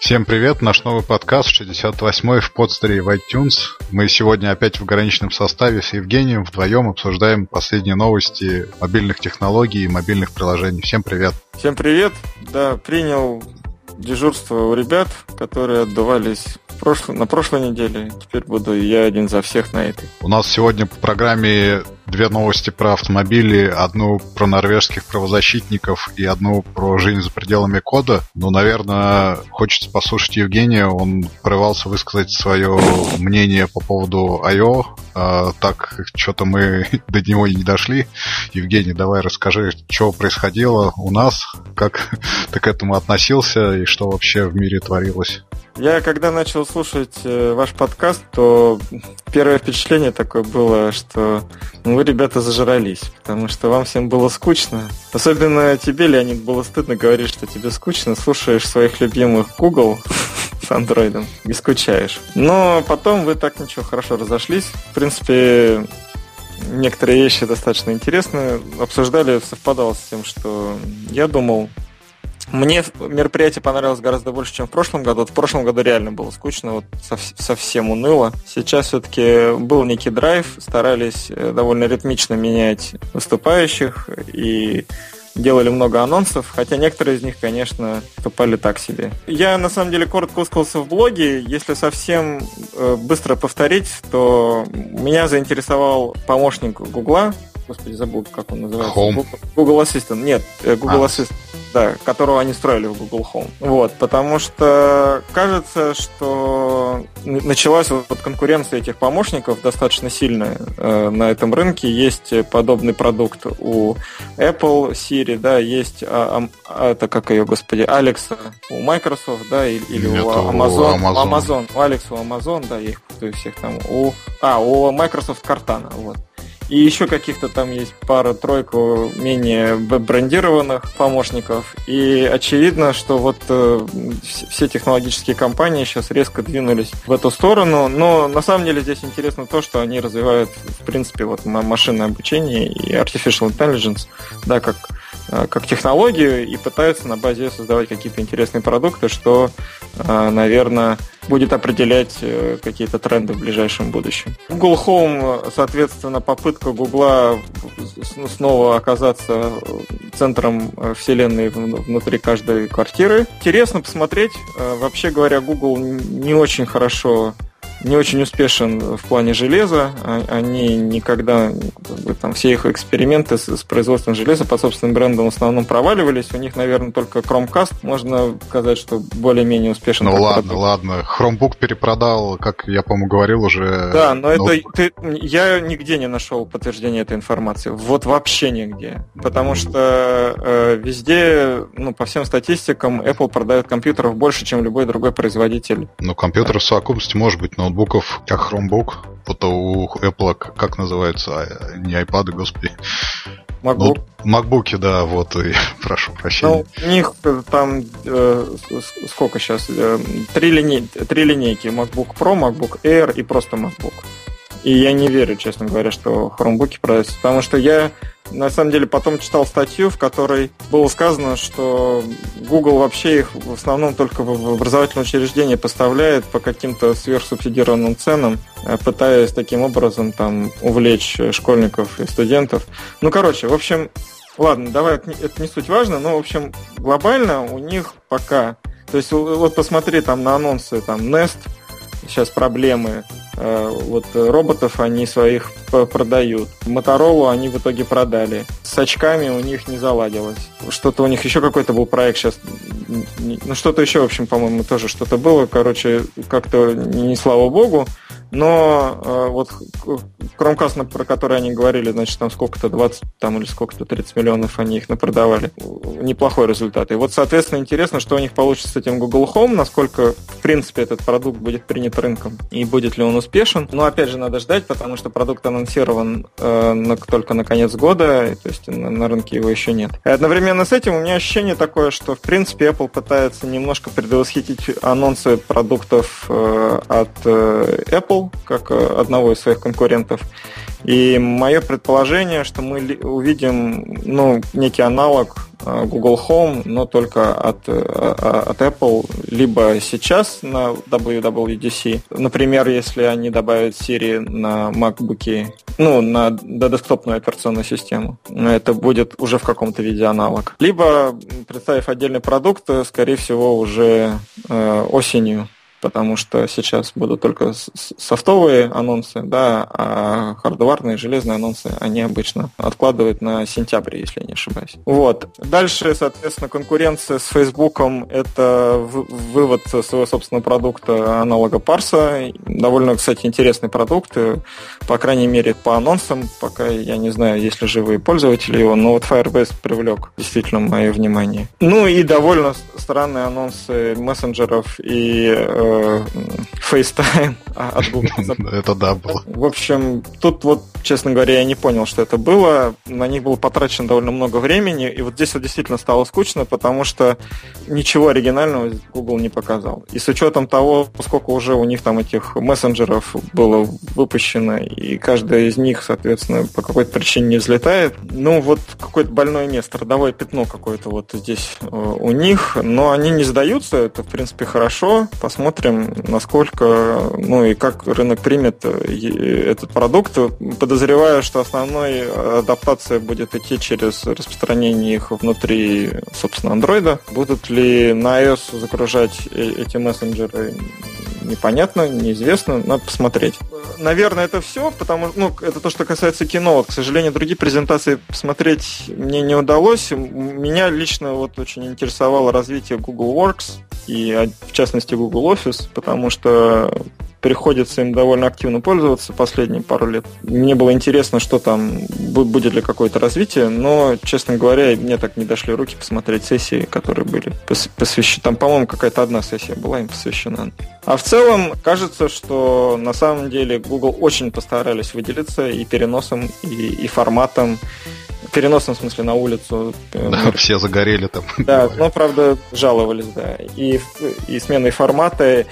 Всем привет, наш новый подкаст 68-й в подстере в iTunes. Мы сегодня опять в ограниченном составе с Евгением вдвоем обсуждаем последние новости мобильных технологий и мобильных приложений. Всем привет. Всем привет. Да, принял дежурство у ребят, которые отдувались прошлой, на прошлой неделе. Теперь буду я один за всех на этой. У нас сегодня по программе две новости про автомобили. Одну про норвежских правозащитников и одну про жизнь за пределами кода. Ну, наверное, хочется послушать Евгения. Он порывался высказать свое мнение по поводу I.O. А, так, что-то мы до него и не дошли. Евгений, давай расскажи, что происходило у нас, как ты к этому относился и что вообще в мире творилось. Я когда начал слушать э, ваш подкаст, то первое впечатление такое было, что ну, вы, ребята, зажрались, потому что вам всем было скучно. Особенно тебе, Леонид, было стыдно говорить, что тебе скучно. Слушаешь своих любимых Google с андроидом и скучаешь. Но потом вы так ничего хорошо разошлись. В принципе, некоторые вещи достаточно интересные. Обсуждали, совпадало с тем, что я думал. Мне мероприятие понравилось гораздо больше, чем в прошлом году. В прошлом году реально было скучно, вот совсем уныло. Сейчас все-таки был некий драйв, старались э, довольно ритмично менять выступающих и делали много анонсов, хотя некоторые из них, конечно, выступали так себе. Я, на самом деле, коротко высказался в блоге. Если совсем э, быстро повторить, то меня заинтересовал помощник Гугла, господи, забыл, как он называется. Home. Google Assistant. Нет, э, Google а. Assistant да, которого они строили в Google Home. Вот, потому что кажется, что началась вот конкуренция этих помощников достаточно сильная э, на этом рынке. Есть подобный продукт у Apple, Siri, да, есть а, а, это как ее, господи, Alexa у Microsoft, да, или, или у Amazon, у Amazon. Amazon, у Alexa у Amazon, да, я их путаю всех там, у, а, у Microsoft Cortana, вот. И еще каких-то там есть пара-тройку менее брендированных помощников. И очевидно, что вот э, все технологические компании сейчас резко двинулись в эту сторону. Но на самом деле здесь интересно то, что они развивают, в принципе, вот машинное обучение и artificial intelligence, да, как как технологию и пытаются на базе ее создавать какие-то интересные продукты, что, э, наверное, будет определять э, какие-то тренды в ближайшем будущем. Google Home, соответственно, попытка Google снова оказаться центром вселенной внутри каждой квартиры. Интересно посмотреть. Вообще говоря, Google не очень хорошо не очень успешен в плане железа. А, они никогда, там, все их эксперименты с, с производством железа под собственным брендом в основном проваливались. У них, наверное, только Chromecast, можно сказать, что более-менее успешен. Ну ладно, продукт. ладно. Chromebook перепродал, как я, по-моему, говорил уже. Да, но ну... это ты, я нигде не нашел подтверждения этой информации. Вот вообще нигде. Потому что э, везде, ну, по всем статистикам, Apple продает компьютеров больше, чем любой другой производитель. Ну, компьютер в совокупности может быть, но ноутбуков, как Chromebook, вот у Apple, как называется, а, не iPad, господи. MacBook. Ну, MacBook, да, вот, и прошу прощения. Ну, у них там э, сколько сейчас? Э, три, линей, три линейки. MacBook Pro, MacBook Air и просто MacBook. И я не верю, честно говоря, что хромбуки продаются, потому что я на самом деле потом читал статью, в которой было сказано, что Google вообще их в основном только в образовательные учреждения поставляет по каким-то сверхсубсидированным ценам, э, пытаясь таким образом там увлечь школьников и студентов. Ну, короче, в общем, ладно, давай, это не суть важно, но, в общем, глобально у них пока... То есть вот посмотри там на анонсы, там Nest, сейчас проблемы, Э, вот роботов они своих продают. Моторолу они в итоге продали. С очками у них не заладилось. Что-то у них еще какой-то был проект сейчас. Ну, что-то еще, в общем, по-моему, тоже что-то было. Короче, как-то не слава богу. Но э, вот Chromecast, про который они говорили, значит, там сколько-то 20 там, или сколько-то 30 миллионов они их напродавали. Неплохой результат. И вот, соответственно, интересно, что у них получится с этим Google Home, насколько, в принципе, этот продукт будет принят рынком и будет ли он успешен. Но, опять же, надо ждать, потому что продукт анонсирован э, на, только на конец года, то есть на, на рынке его еще нет. И одновременно с этим у меня ощущение такое, что, в принципе, Apple пытается немножко предвосхитить анонсы продуктов э, от э, Apple, как э, одного из своих конкурентов. И мое предположение, что мы увидим ну, некий аналог Э, Google Home, но только от, э, от Apple, либо сейчас на WWDC. Например, если они добавят Siri на MacBook, ну, на десктопную операционную систему, это будет уже в каком-то виде аналог. Либо, представив отдельный продукт, скорее всего, уже э, осенью потому что сейчас будут только софтовые анонсы, да, а хардварные, железные анонсы они обычно откладывают на сентябрь, если не ошибаюсь. Вот. Дальше, соответственно, конкуренция с Фейсбуком – это вывод своего собственного продукта аналога Парса. Довольно, кстати, интересный продукт, по крайней мере, по анонсам, пока я не знаю, есть ли живые пользователи его, но вот Firebase привлек действительно мое внимание. Ну и довольно странные анонсы мессенджеров и э, FaceTime от Google. Это да было. В общем, тут вот, честно говоря, я не понял, что это было. На них было потрачено довольно много времени, и вот здесь вот действительно стало скучно, потому что ничего оригинального Google не показал. И с учетом того, сколько уже у них там этих мессенджеров было выпущено, и каждая из них, соответственно, по какой-то причине не взлетает, ну вот какое-то больное место, родовое пятно какое-то вот здесь э, у них, но они не сдаются, это, в принципе, хорошо. Посмотрим, посмотрим, насколько, ну и как рынок примет этот продукт. Подозреваю, что основной адаптация будет идти через распространение их внутри, собственно, андроида. Будут ли на iOS загружать э, эти мессенджеры, непонятно, неизвестно, надо посмотреть. Наверное, это все, потому ну, это то, что касается кино. К сожалению, другие презентации посмотреть мне не удалось. Меня лично вот очень интересовало развитие Google Works и, а, в частности, Google Office, потому что приходится им довольно активно пользоваться последние пару лет. Мне было интересно, что там будет ли какое-то развитие, но, честно говоря, мне так не дошли руки посмотреть сессии, которые были посвящены. Там, по-моему, какая-то одна сессия была им посвящена. А в целом, кажется, что на самом деле Google очень постарались выделиться и переносом, и, и форматом, переносном смысле на улицу. Да, все загорели там. Да, но, правда, жаловались, да. И, и сменой формата,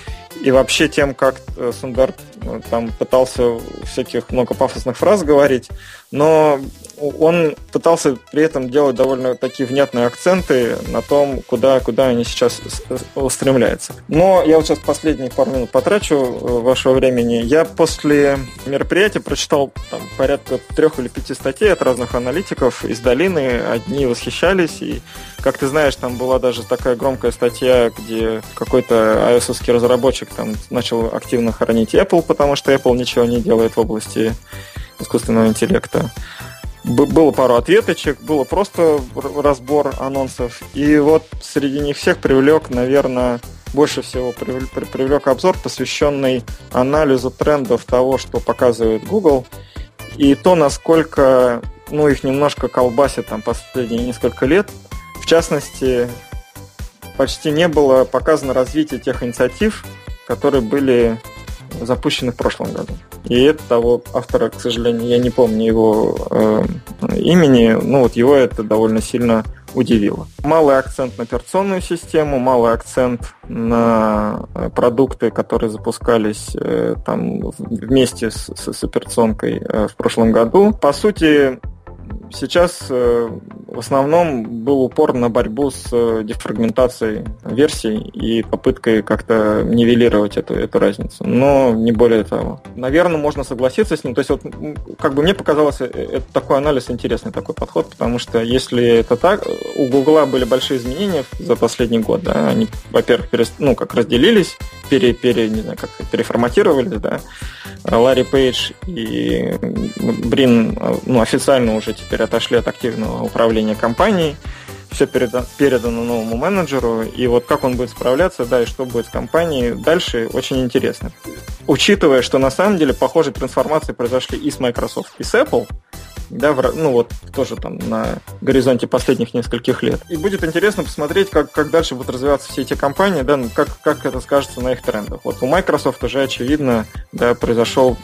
и вообще тем, как э, Сундар э, там пытался всяких много пафосных фраз говорить, но он пытался при этом делать довольно такие внятные акценты на том, куда, куда они сейчас устремляются. Но я вот сейчас последние пару минут потрачу э, вашего времени. Я после мероприятия прочитал там, порядка трех или пяти статей от разных аналитиков из долины. Одни восхищались, и, как ты знаешь, там была даже такая громкая статья, где какой-то ios разработчик там начал активно хоронить Apple, потому что Apple ничего не делает в области искусственного интеллекта было пару ответочек, было просто разбор анонсов. И вот среди них всех привлек, наверное, больше всего привлек обзор, посвященный анализу трендов того, что показывает Google, и то, насколько ну, их немножко колбасит там последние несколько лет. В частности, почти не было показано развитие тех инициатив, которые были запущены в прошлом году. И это того автора, к сожалению, я не помню его э, имени, ну вот его это довольно сильно удивило. Малый акцент на операционную систему, малый акцент на э, продукты, которые запускались э, там вместе с, с операционкой э, в прошлом году. По сути, Сейчас э, в основном был упор на борьбу с э, дефрагментацией версий и попыткой как-то нивелировать эту, эту разницу, но не более того. Наверное, можно согласиться с ним. То есть, вот, как бы мне показалось, э, это такой анализ интересный такой подход, потому что если это так, у Гугла были большие изменения за последний год, да, они, во-первых, перест... ну, как разделились, пере, пере, не знаю, как переформатировались, да, Ларри Пейдж и Брин, ну, официально уже теперь отошли от активного управления компанией, все передано, новому менеджеру, и вот как он будет справляться, да, и что будет с компанией дальше, очень интересно. Учитывая, что на самом деле похожие трансформации произошли и с Microsoft, и с Apple, да, в, ну вот тоже там на горизонте последних нескольких лет. И будет интересно посмотреть, как, как дальше будут развиваться все эти компании, да, ну, как, как это скажется на их трендах. Вот у Microsoft уже очевидно, да, произошел,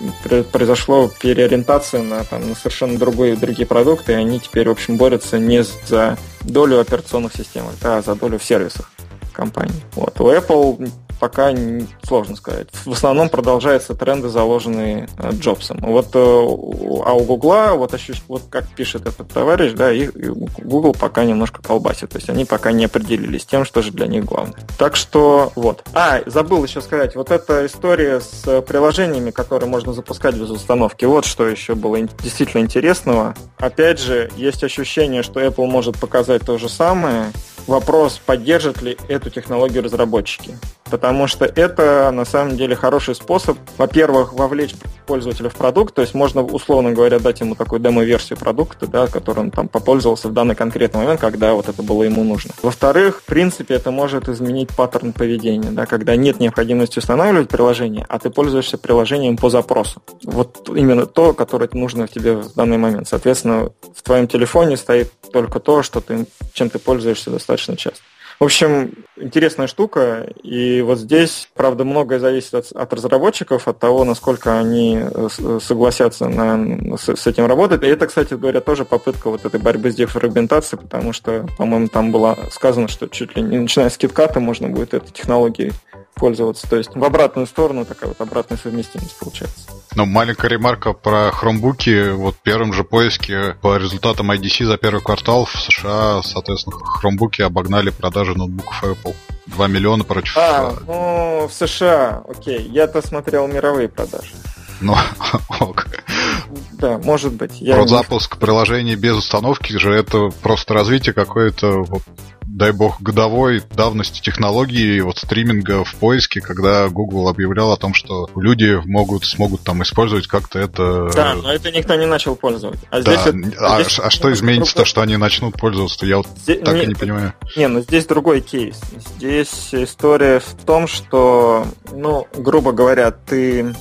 произошло переориентация на, там, на совершенно другой, другие продукты, и они теперь, в общем, борются не за долю операционных систем, а за долю в сервисах компании. Вот. У Apple пока сложно сказать. В основном продолжаются тренды, заложенные э, Джобсом. Вот, а у Гугла, вот, вот как пишет этот товарищ, да, и Google пока немножко колбасит. То есть они пока не определились тем, что же для них главное. Так что вот. А, забыл еще сказать, вот эта история с приложениями, которые можно запускать без установки, вот что еще было действительно интересного. Опять же, есть ощущение, что Apple может показать то же самое. Вопрос, поддержат ли эту технологию разработчики. Потому что это на самом деле хороший способ, во-первых, вовлечь пользователя в продукт, то есть можно, условно говоря, дать ему такую демо-версию продукта, да, который он там попользовался в данный конкретный момент, когда вот это было ему нужно. Во-вторых, в принципе, это может изменить паттерн поведения, да, когда нет необходимости устанавливать приложение, а ты пользуешься приложением по запросу. Вот именно то, которое нужно тебе в данный момент. Соответственно, в твоем телефоне стоит только то, что ты, чем ты пользуешься достаточно часто. В общем, интересная штука. И вот здесь, правда, многое зависит от, от разработчиков, от того, насколько они э, согласятся на, с, с этим работать. И это, кстати говоря, тоже попытка вот этой борьбы с дефрагментацией, потому что, по-моему, там было сказано, что чуть ли не начиная с китката можно будет этой технологией пользоваться. То есть в обратную сторону такая вот обратная совместимость получается. Ну, маленькая ремарка про хромбуки. Вот в первом же поиске по результатам IDC за первый квартал в США, соответственно, хромбуки обогнали продажи ноутбуков Apple. 2 миллиона против... А, ну, в США, окей. Я-то смотрел мировые продажи. Ну, ок. Да, может быть. Я Про запуск приложений без установки же это просто развитие какое-то вот дай бог, годовой давности технологии вот стриминга в поиске, когда Google объявлял о том, что люди могут, смогут там использовать как-то это... Да, но это никто не начал пользовать. А, да. здесь, а, здесь... а что изменится-то, что они начнут пользоваться? Я вот здесь, так не, и не понимаю. Не, ну здесь другой кейс. Здесь история в том, что, ну, грубо говоря, ты...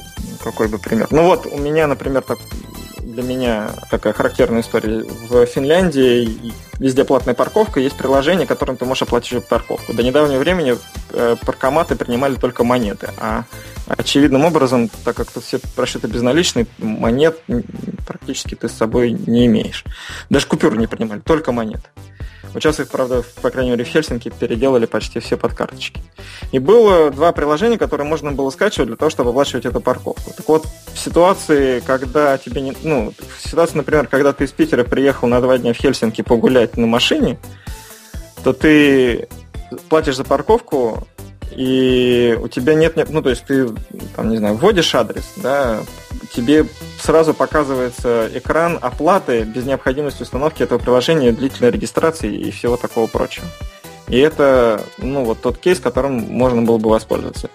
Какой бы пример? Ну вот, у меня, например, так для меня такая характерная история. В Финляндии везде платная парковка, есть приложение, которым ты можешь оплатить парковку. До недавнего времени э, паркоматы принимали только монеты, а очевидным образом, так как тут все прошиты безналичные, монет практически ты с собой не имеешь. Даже купюры не принимали, только монеты. Сейчас их, правда, по крайней мере, в Хельсинки переделали почти все под карточки. И было два приложения, которые можно было скачивать для того, чтобы оплачивать эту парковку. Так вот, в ситуации, когда тебе не... Ну, в ситуации, например, когда ты из Питера приехал на два дня в Хельсинки погулять на машине, то ты платишь за парковку, и у тебя нет, ну, то есть ты, там, не знаю, вводишь адрес, да, тебе сразу показывается экран оплаты без необходимости установки этого приложения, длительной регистрации и всего такого прочего. И это, ну, вот тот кейс, которым можно было бы воспользоваться.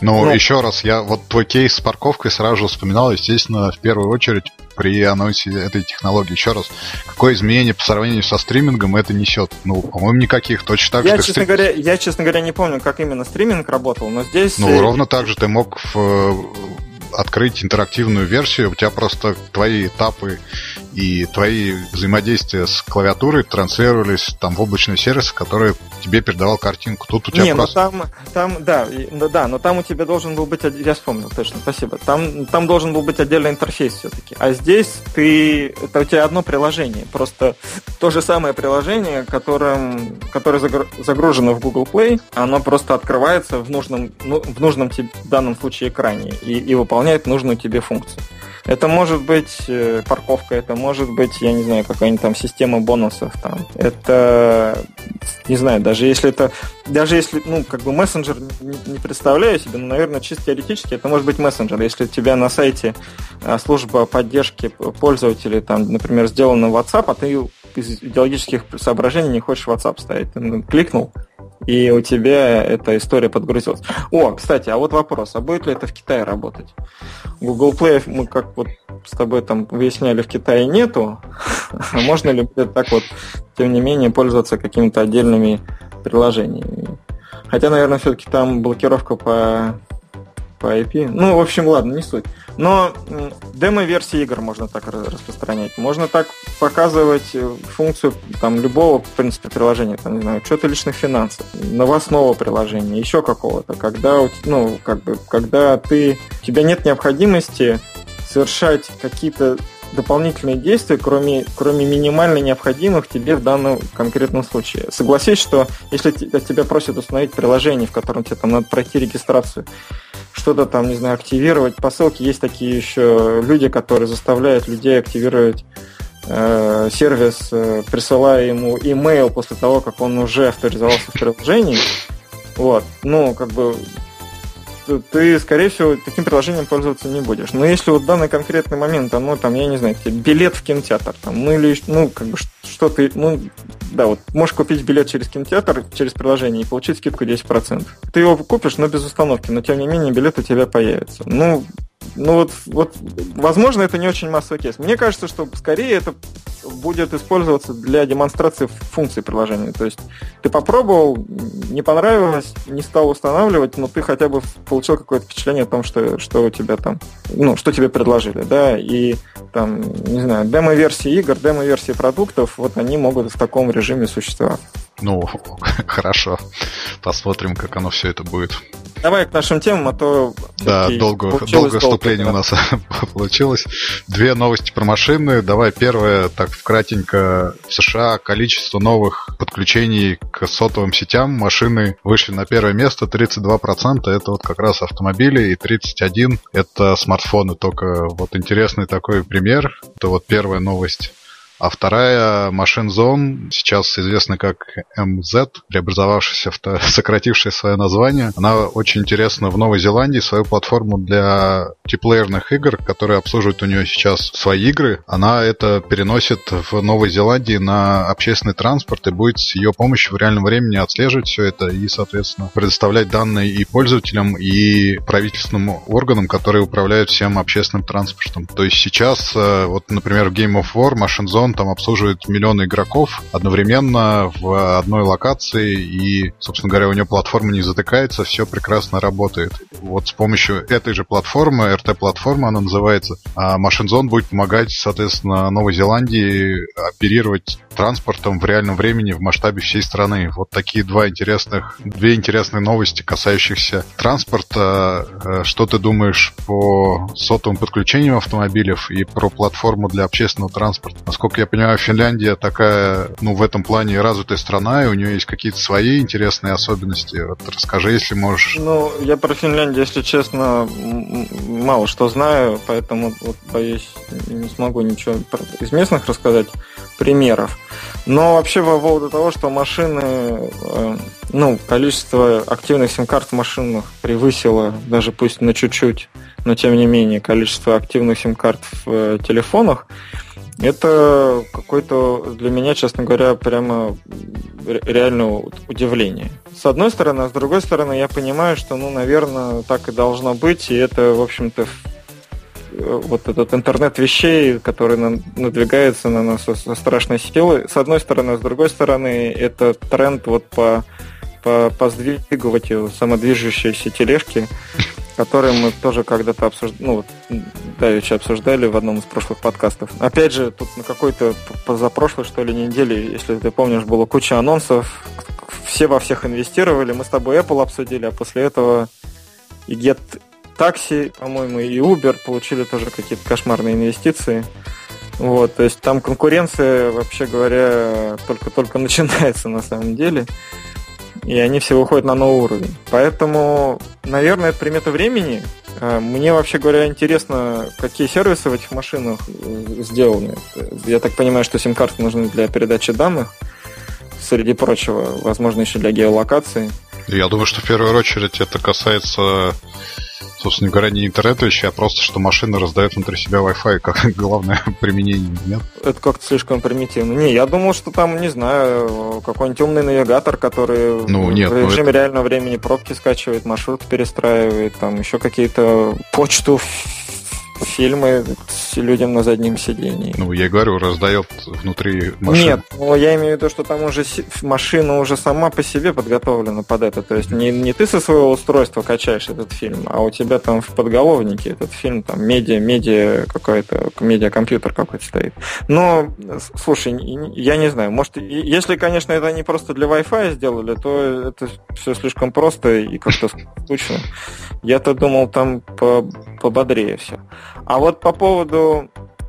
Ну, ну, еще раз, я вот твой кейс с парковкой сразу же вспоминал, естественно, в первую очередь при анонсе этой технологии. Еще раз, какое изменение по сравнению со стримингом это несет? Ну, по-моему, никаких. Точно так я, же. Честно стрим... говоря, я, честно говоря, не помню, как именно стриминг работал, но здесь. Ну, ровно так же ты мог в открыть интерактивную версию, у тебя просто твои этапы и твои взаимодействия с клавиатурой транслировались там в облачный сервис, который тебе передавал картинку. Тут у тебя Не, ну просто... ну там, там, да, да, но там у тебя должен был быть, я вспомнил, точно, спасибо. Там, там должен был быть отдельный интерфейс все-таки. А здесь ты, это у тебя одно приложение, просто то же самое приложение, которым, которое загружено в Google Play, оно просто открывается в нужном, ну, в нужном тебе, в данном случае экране и, и выполняет нужную тебе функцию. Это может быть э, парковка, это может быть, я не знаю, какая-нибудь там система бонусов там. Это, не знаю, даже если это, даже если, ну, как бы мессенджер не, представляю себе, но, наверное, чисто теоретически это может быть мессенджер. Если у тебя на сайте а, служба поддержки пользователей, там, например, сделана WhatsApp, а ты из идеологических соображений не хочешь WhatsApp ставить. Ты кликнул, и у тебя эта история подгрузилась. О, кстати, а вот вопрос, а будет ли это в Китае работать? Google Play мы как вот с тобой там выясняли, в Китае нету. Можно ли будет так вот, тем не менее, пользоваться какими-то отдельными приложениями? Хотя, наверное, все-таки там блокировка по по IP. Ну, в общем, ладно, не суть. Но демо-версии игр можно так распространять. Можно так показывать э, функцию там любого, в принципе, приложения, там, не знаю, что-то личных финансов, новостного приложения, еще какого-то, когда, ну, как бы, когда ты, у тебя нет необходимости совершать какие-то дополнительные действия, кроме, кроме минимально необходимых тебе в данном конкретном случае. Согласись, что если тебя просят установить приложение, в котором тебе там надо пройти регистрацию, что-то там, не знаю, активировать, по ссылке есть такие еще люди, которые заставляют людей активировать э, сервис, э, присылая ему имейл после того, как он уже авторизовался в приложении. Вот. Ну, как бы ты, скорее всего, таким приложением пользоваться не будешь. Но если вот данный конкретный момент, оно там, я не знаю, билет в кинотеатр, там, ну или, ну, как бы, что ты, ну, да, вот, можешь купить билет через кинотеатр, через приложение и получить скидку 10%. Ты его купишь, но без установки, но тем не менее билет у тебя появится. Ну, ну вот, вот, возможно, это не очень массовый кейс. Мне кажется, что скорее это будет использоваться для демонстрации функций приложения. То есть ты попробовал, не понравилось, не стал устанавливать, но ты хотя бы получил какое-то впечатление о том, что, что у тебя там, ну, что тебе предложили, да, и там, не знаю, демо-версии игр, демо-версии продуктов, вот они могут в таком режиме существовать. Ну, хорошо. Посмотрим, как оно все это будет. Давай к нашим темам, а то... Да, долго, долгое вступление да. у нас получилось. Две новости про машины. Давай первое, так вкратенько. В США количество новых подключений к сотовым сетям машины вышли на первое место. 32% это вот как раз автомобили, и 31% это смартфоны. Только вот интересный такой пример. Это вот первая новость а вторая Machine Zone, сейчас известна как MZ, преобразовавшаяся, сократившая свое название. Она очень интересна в Новой Зеландии, свою платформу для мультиплеерных игр, которые обслуживают у нее сейчас свои игры. Она это переносит в Новой Зеландии на общественный транспорт и будет с ее помощью в реальном времени отслеживать все это и, соответственно, предоставлять данные и пользователям, и правительственным органам, которые управляют всем общественным транспортом. То есть сейчас, э, вот, например, в Game of War Machine Zone он там обслуживает миллионы игроков одновременно в одной локации, и, собственно говоря, у него платформа не затыкается, все прекрасно работает. Вот с помощью этой же платформы, RT-платформа она называется, Zone будет помогать, соответственно, Новой Зеландии оперировать транспортом в реальном времени в масштабе всей страны. Вот такие два интересных, две интересные новости, касающихся транспорта. Э, что ты думаешь по сотовым подключениям автомобилей и про платформу для общественного транспорта? Насколько я понимаю, Финляндия такая, ну, в этом плане развитая страна, и у нее есть какие-то свои интересные особенности. Вот расскажи, если можешь. Ну, я про Финляндию, если честно, мало что знаю, поэтому вот, боюсь, не смогу ничего из местных рассказать примеров. Но вообще по поводу того, что машины, э, ну, количество активных сим-карт в машинах превысило, даже пусть на чуть-чуть, но тем не менее, количество активных сим-карт в э, телефонах, это какое-то для меня, честно говоря, прямо реальное удивление. С одной стороны, а с другой стороны, я понимаю, что, ну, наверное, так и должно быть, и это, в общем-то, э, вот этот интернет вещей, который надвигается на нас со страшной силой, с одной стороны, а с другой стороны, это тренд вот по, по, по сдвигывать самодвижущиеся тележки, которые мы тоже когда-то обсуждали, ну, давеча обсуждали в одном из прошлых подкастов. Опять же, тут на какой-то позапрошлой, что ли, неделе, если ты помнишь, было куча анонсов, все во всех инвестировали, мы с тобой Apple обсудили, а после этого и Get Taxi, по-моему, и Uber получили тоже какие-то кошмарные инвестиции. Вот, то есть там конкуренция, вообще говоря, только-только начинается на самом деле и они все выходят на новый уровень. Поэтому, наверное, это примета времени. А, мне, вообще говоря, интересно, какие сервисы в этих машинах э, сделаны. Я так понимаю, что сим-карты нужны для передачи данных, среди прочего, возможно, еще для геолокации. Я думаю, что в первую очередь это касается собственно говоря, не интернет вещи, а просто, что машина раздает внутри себя Wi-Fi как главное применение, нет? Это как-то слишком примитивно. Не, я думал, что там, не знаю, какой-нибудь умный навигатор, который ну, нет, в режиме ну, это... реального времени пробки скачивает, маршрут перестраивает, там еще какие-то почту фильмы с людям на заднем сидении. Ну, я говорю, раздает внутри машины. Нет, ну, я имею в виду, что там уже машина уже сама по себе подготовлена под это. То есть не, не ты со своего устройства качаешь этот фильм, а у тебя там в подголовнике этот фильм, там медиа, медиа какой-то, медиа-компьютер какой-то стоит. Но, слушай, я не знаю, может, если, конечно, это не просто для Wi-Fi сделали, то это все слишком просто и как-то скучно. Я-то думал, там по пободрее все. А вот по поводу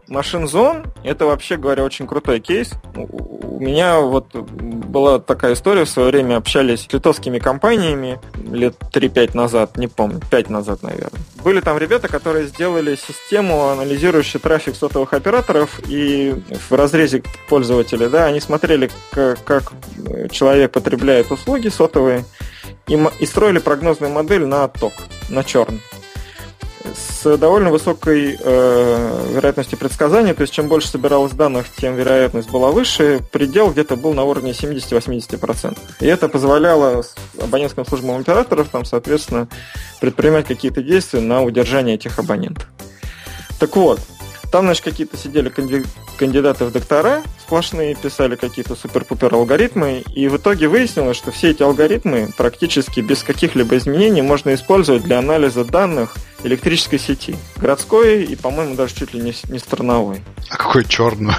Machine Zone это вообще говоря очень крутой кейс. У меня вот была такая история, в свое время общались с литовскими компаниями лет 3-5 назад, не помню, 5 назад, наверное. Были там ребята, которые сделали систему, анализирующую трафик сотовых операторов, и в разрезе пользователя, да, они смотрели, как, человек потребляет услуги сотовые, и, строили прогнозную модель на ток, на черн с довольно высокой э, вероятностью предсказания, то есть чем больше собиралось данных, тем вероятность была выше, предел где-то был на уровне 70-80%. И это позволяло абонентским службам операторов, там, соответственно, предпринимать какие-то действия на удержание этих абонентов. Так вот, там, значит, какие-то сидели кандидаты в доктора, сплошные, писали какие-то супер-пупер алгоритмы, и в итоге выяснилось, что все эти алгоритмы практически без каких-либо изменений можно использовать для анализа данных электрической сети. Городской и, по-моему, даже чуть ли не, не страновой. А какой черный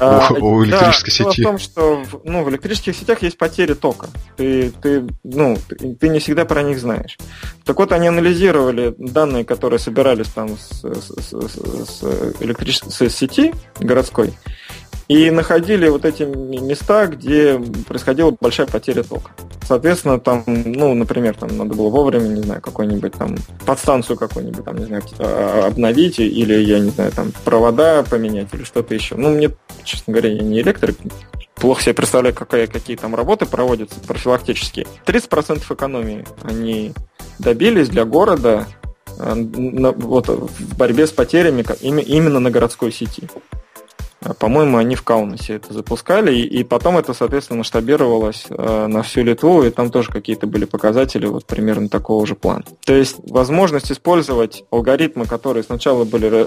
а, у, электрической да, сети? Дело в том, что ну, в электрических сетях есть потери тока. Ты, ты, ну, ты, ты не всегда про них знаешь. Так вот, они анализировали данные, которые собирались там с, с, с, с, электрической с сети городской, и находили вот эти места, где происходила большая потеря тока. Соответственно, там, ну, например, там надо было вовремя, не знаю, какой-нибудь там подстанцию какую-нибудь там, не знаю, а, обновить, или, я не знаю, там провода поменять, или что-то еще. Ну, мне, честно говоря, я не электрик, плохо себе представляю, какая, какие там работы проводятся профилактические. 30% экономии они добились для города э, вот, в борьбе с потерями именно на городской сети. А, по-моему, они в Каунасе это запускали, и, потом это, соответственно, масштабировалось э, на всю Литву, и там тоже какие-то были показатели вот примерно такого же плана. То есть возможность использовать алгоритмы, которые сначала были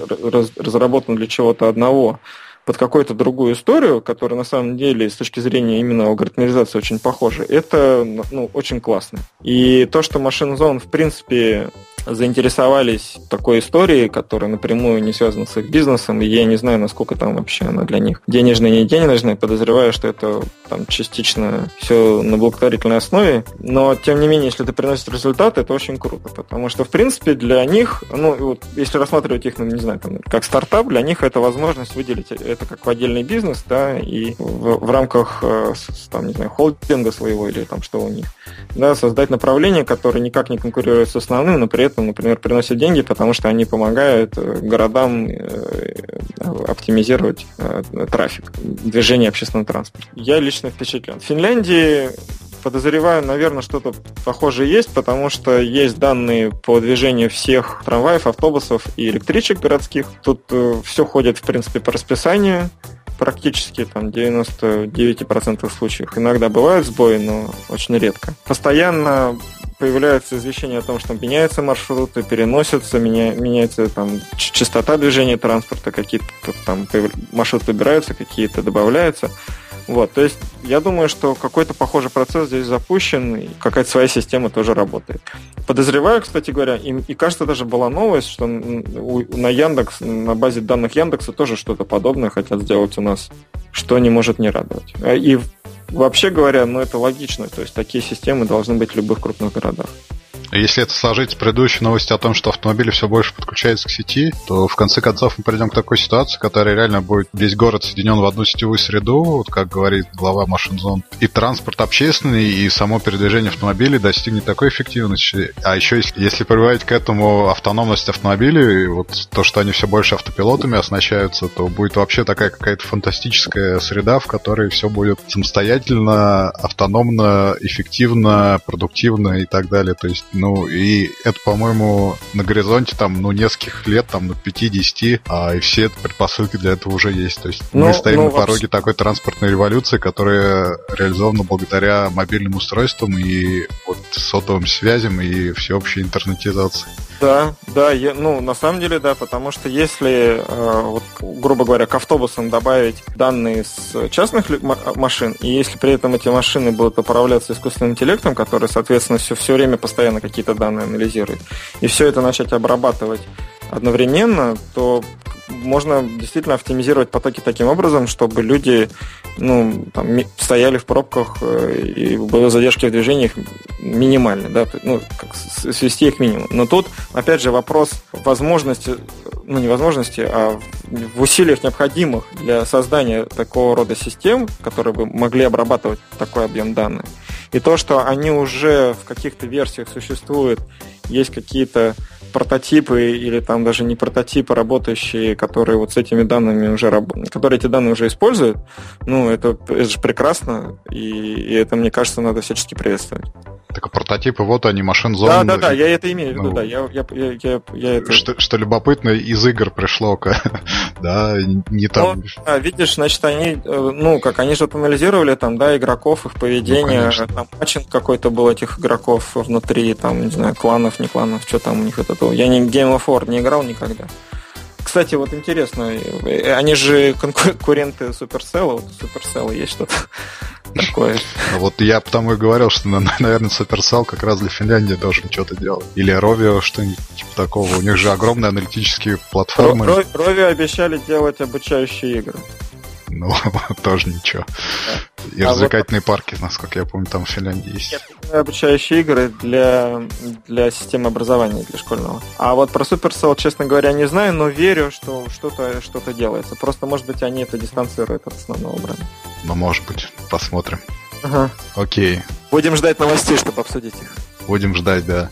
разработаны для чего-то одного, под какую-то другую историю, которая на самом деле с точки зрения именно алгоритмизации очень похожа, это ну, очень классно. И то, что Machine Zone в принципе заинтересовались такой историей, которая напрямую не связана с их бизнесом, и я не знаю, насколько там вообще она для них денежная, не денежная, подозреваю, что это там частично все на благотворительной основе, но тем не менее, если это приносит результаты, это очень круто, потому что, в принципе, для них, ну, вот, если рассматривать их, ну, не знаю, там, как стартап, для них это возможность выделить это как в отдельный бизнес, да, и в, в рамках, э, там, не знаю, холдинга своего или там что у них, да, создать направление, которое никак не конкурирует с основным, но при этом, например, приносят деньги, потому что они помогают э, городам э, оптимизировать э, трафик, движение общественного транспорта. Я лично впечатлен. В Финляндии подозреваю, наверное, что-то похожее есть, потому что есть данные по движению всех трамваев, автобусов и электричек городских. Тут все ходит, в принципе, по расписанию практически там 99% случаев. Иногда бывают сбои, но очень редко. Постоянно появляются извещения о том, что меняются маршруты, переносятся, меня, меняется там частота движения транспорта, какие-то там маршруты убираются, какие-то добавляются. Вот, то есть я думаю, что какой-то похожий процесс здесь запущен, и какая-то своя система тоже работает. Подозреваю, кстати говоря, и, и кажется, даже была новость, что на Яндекс, на базе данных Яндекса тоже что-то подобное хотят сделать у нас, что не может не радовать. А, и вообще говоря, ну это логично, то есть такие системы должны быть в любых крупных городах. Если это сложить с предыдущей новостью о том, что автомобили все больше подключаются к сети, то в конце концов мы придем к такой ситуации, которая реально будет весь город соединен в одну сетевую среду, вот как говорит глава Машинзон. И транспорт общественный, и само передвижение автомобилей достигнет такой эффективности. А еще если, если прибавить к этому автономность автомобилей, вот то, что они все больше автопилотами оснащаются, то будет вообще такая какая-то фантастическая среда, в которой все будет самостоятельно, автономно, эффективно, продуктивно и так далее. То есть ну, и это, по-моему, на горизонте там, ну, нескольких лет, там, на 5-10, а, и все предпосылки для этого уже есть. То есть ну, мы стоим ну, на пороге вообще... такой транспортной революции, которая реализована благодаря мобильным устройствам и вот сотовым связям и всеобщей интернетизации. Да, да, я, ну, на самом деле, да, потому что если, э, вот, грубо говоря, к автобусам добавить данные с частных машин, и если при этом эти машины будут управляться искусственным интеллектом, который, соответственно, все, все время постоянно какие-то данные анализирует, и все это начать обрабатывать одновременно, то можно действительно оптимизировать потоки таким образом, чтобы люди ну, там, стояли в пробках э, и было задержки в движениях минимальны, да, ну, как свести их к минимуму. Но тут, опять же, вопрос возможности ну не возможности, а в усилиях необходимых для создания такого рода систем, которые бы могли обрабатывать такой объем данных. И то, что они уже в каких-то версиях существуют, есть какие-то прототипы или там даже не прототипы работающие, которые вот с этими данными уже работают, которые эти данные уже используют, ну, это, это же прекрасно, и, и это, мне кажется, надо всячески приветствовать. Так прототипы, вот они, машин зон. Да, да, да, я это имею в виду, ну, да. Я, я, я, я, я это... что, что любопытно, из игр пришло, да, не там. Ну, да, видишь, значит, они, э, ну, как они же анализировали там, да, игроков, их поведение, ну, там матчинг какой-то был этих игроков внутри, там, не знаю, кланов, не кланов, что там у них это было. Я не Game of War не играл никогда. Кстати, вот интересно, э, они же конкуренты Supercell, вот у Supercell есть что-то такое. Ну вот я потому и говорил, что, наверное, Supercell как раз для Финляндии должен что-то делать. Или Rovio, что-нибудь типа такого. У них же огромные аналитические платформы. Rovio обещали делать обучающие игры. Ну, тоже ничего. И а развлекательные парки, насколько я помню, там в Финляндии есть. Обучающие игры для, для системы образования, для школьного. А вот про Supercell, честно говоря, не знаю, но верю, что что-то что делается. Просто, может быть, они это дистанцируют от основного бренда. Ну, может быть, посмотрим. Ага. Окей. Будем ждать новостей, чтобы обсудить их. Будем ждать, да.